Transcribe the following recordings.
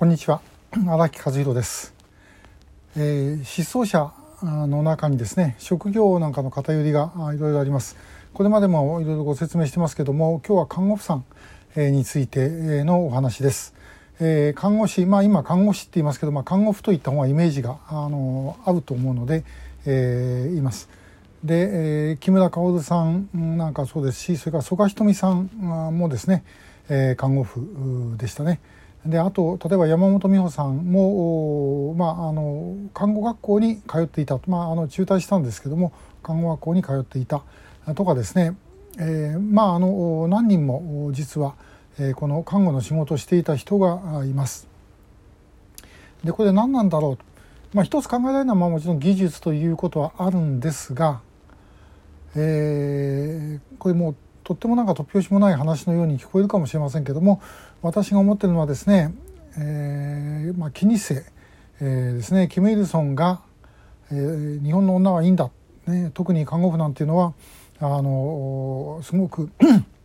こんにちは。荒木和弘です、えー、失踪者の中にですね職業なんかの偏りがいろいろあります。これまでもいろいろご説明してますけども今日は看護婦さんについてのお話です、えー、看護師まあ今看護師って言いますけど、まあ、看護婦といった方がイメージがあの合うと思うので、えー、言います。で、えー、木村薫さんなんかそうですしそれから曽我ひとみさんもですね、えー、看護婦でしたね。であと例えば山本美穂さんも、まあ、あの看護学校に通っていた、まあ、あの中退したんですけども看護学校に通っていたとかですね、えー、まああの何人も実は、えー、この看護の仕事をしていた人がいます。でこれ何なんだろうと、まあ、一つ考えられるのはまあもちろん技術ということはあるんですが、えー、これもうとってもなんか突拍子もない話のように聞こえるかもしれませんけども私が思ってるのはですね、えーまあ、キニセ、えー、ですねキム・イルソンが、えー、日本の女はいいんだ、ね、特に看護婦なんていうのはあのすごく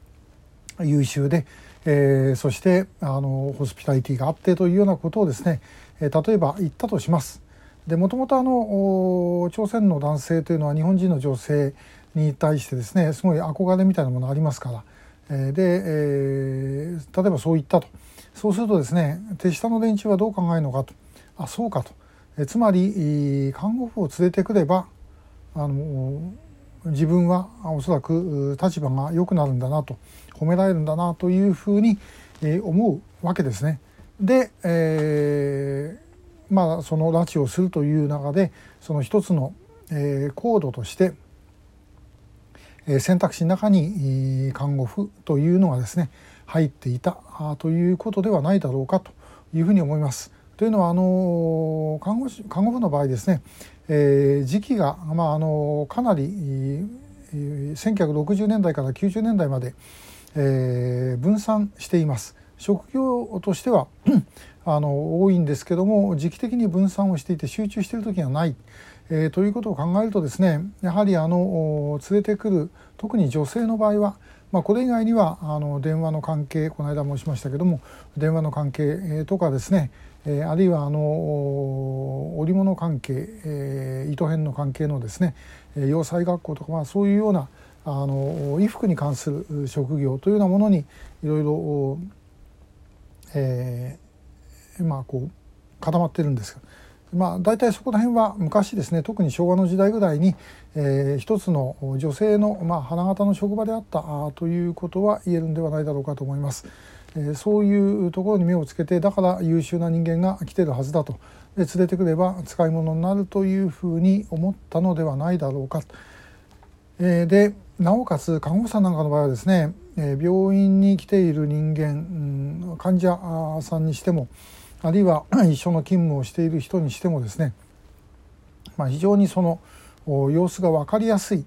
優秀で、えー、そしてあのホスピタリティがあってというようなことをですね、えー、例えば言ったとします。でもともとあの朝鮮の男性というのは日本人の女性に対してですねすごい憧れみたいなものありますから、え、で、えー、例えばそう言ったと。そうするとですね手下の連中はどう考えるのかと。あそうかと、えつまり看護婦を連れてくればあの自分はおそらく立場が良くなるんだなと。褒められるんだなというふうに思うわけですね。で、えー、まあその拉致をするという中でその一つの、えー、コードとして選択肢の中に看護婦というのがですね入っていたということではないだろうかというふうに思います。というのはあの看護師看護婦の場合ですね、えー、時期が、まあ、あのかなり、1960年代から90年代まで、えー、分散しています。職業としては あの多いんですけども時期的に分散をしていて集中している時がない。えー、ということを考えるとですねやはりあの連れてくる特に女性の場合は、まあ、これ以外にはあの電話の関係この間申しましたけども電話の関係とかですね、えー、あるいはあの織物関係、えー、糸編の関係のですね洋裁学校とか、まあ、そういうようなあの衣服に関する職業というようなものにいろいろ、固まってるんですまあ、大体そこら辺は昔ですね特に昭和の時代ぐらいに、えー、一つの女性の、まあ、花形の職場であったということは言えるんではないだろうかと思います。えー、そういうところに目をつけてだから優秀な人間が来てるはずだとで連れてくれば使い物になるというふうに思ったのではないだろうか。えー、でなおかつ看護師さんなんかの場合はですね、え病院に来ている人間、うん、患者さんにしてもあるいは 一緒の勤務をしている人にしてもですね、まあ、非常にその様子が分かりやすい、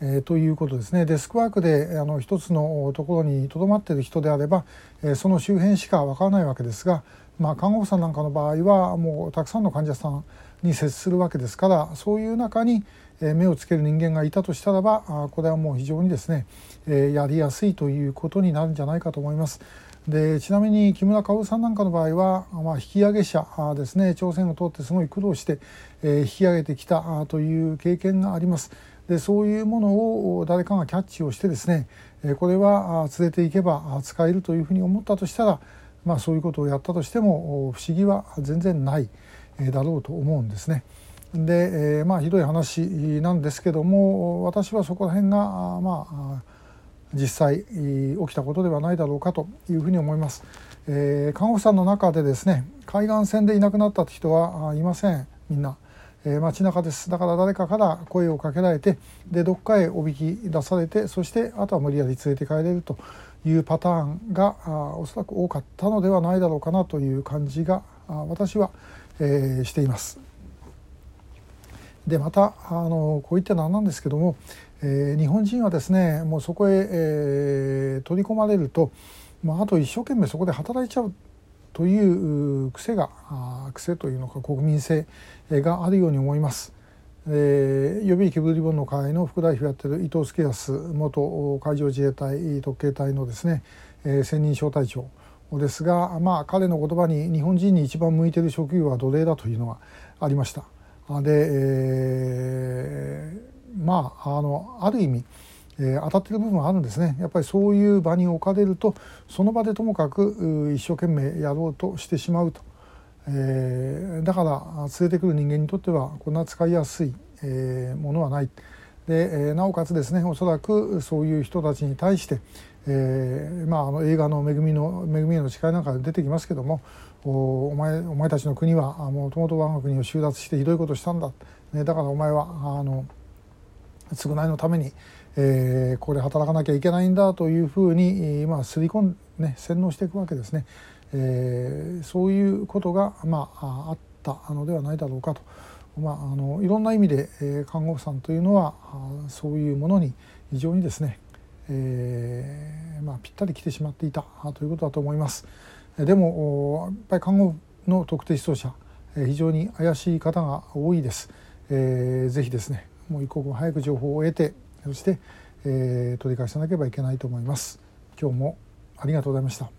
えー、ということですね。デスクワークであの一つのところにとどまっている人であれば、えー、その周辺しか分からないわけですが、まあ、看護婦さんなんかの場合はもうたくさんの患者さんに接するわけですからそういう中に目をつける人間がいたとしたらばこれはもう非常にですねやりやすいということになるんじゃないかと思います。でちなみに木村薫さんなんかの場合は、まあ、引き上げ者ですね朝鮮を通ってすごい苦労して、え、引き上げてきたという経験があります。でそういうものを誰かがキャッチをしてですねこれは連れていけば使えるというふうに思ったとしたら、まあ、そういうことをやったとしても不思議は全然ないだろうと思うんですね。で、えー、まあひどい話なんですけども私はそこら辺がまあ実際起きたことではないだろうかというふうに思います。えー、看護師さんの中でですね海岸線でいなくなった人はいませんみんな、えー、街中ですだから誰かから声をかけられてでどっかへおびき出されてそしてあとは無理やり連れて帰れるというパターンがおそらく多かったのではないだろうかなという感じが私は、えー、しています。でまたあのこういったのはなんですけどもえー、日本人はですねもうそこへ、えー、取り込まれると、まあ、あと一生懸命そこで働いちゃうという癖が癖というのか国民性があるように思います。えー、予備役ブリボンの会の副代表やってる伊藤助康元海上自衛隊特警隊のですね、えー、専任小隊長ですが、まあ、彼の言葉に日本人に一番向いてる職業は奴隷だというのがありました。で、えー、まああのある意味、えー、当たってる部分はあるんですねやっぱりそういう場に置かれるとその場でともかく一生懸命やろうとしてしまうと、えー、だから連れてくる人間にとってはこんな使いやすい、え、ものはない。で、えなおかつですねおそらくそういう人たちに対して、えーまあ、あの映画の「恵みの恵みへの誓い」なんか出てきますけどもお前お前たちの国はもともと我が国を収奪してひどいことをしたんだ、ね、だからお前はあの償いのために、えー、ここで働かなきゃいけないんだというふうに今すり込んね洗脳していくわけですね、えー、そういうことが、まあ、あったのではないだろうかと。まあ、あのいろんな意味で、えー、看護婦さんというのはそういうものに非常にですね、えーまあ、ぴったり来てしまっていたということだと思います。でもやっぱり看護の特定失踪者非常に怪しい方が多いです。えー、ぜひですねもう一刻も早く情報を得てそして、えー、取り返さなければいけないと思います。今日もありがとうございました。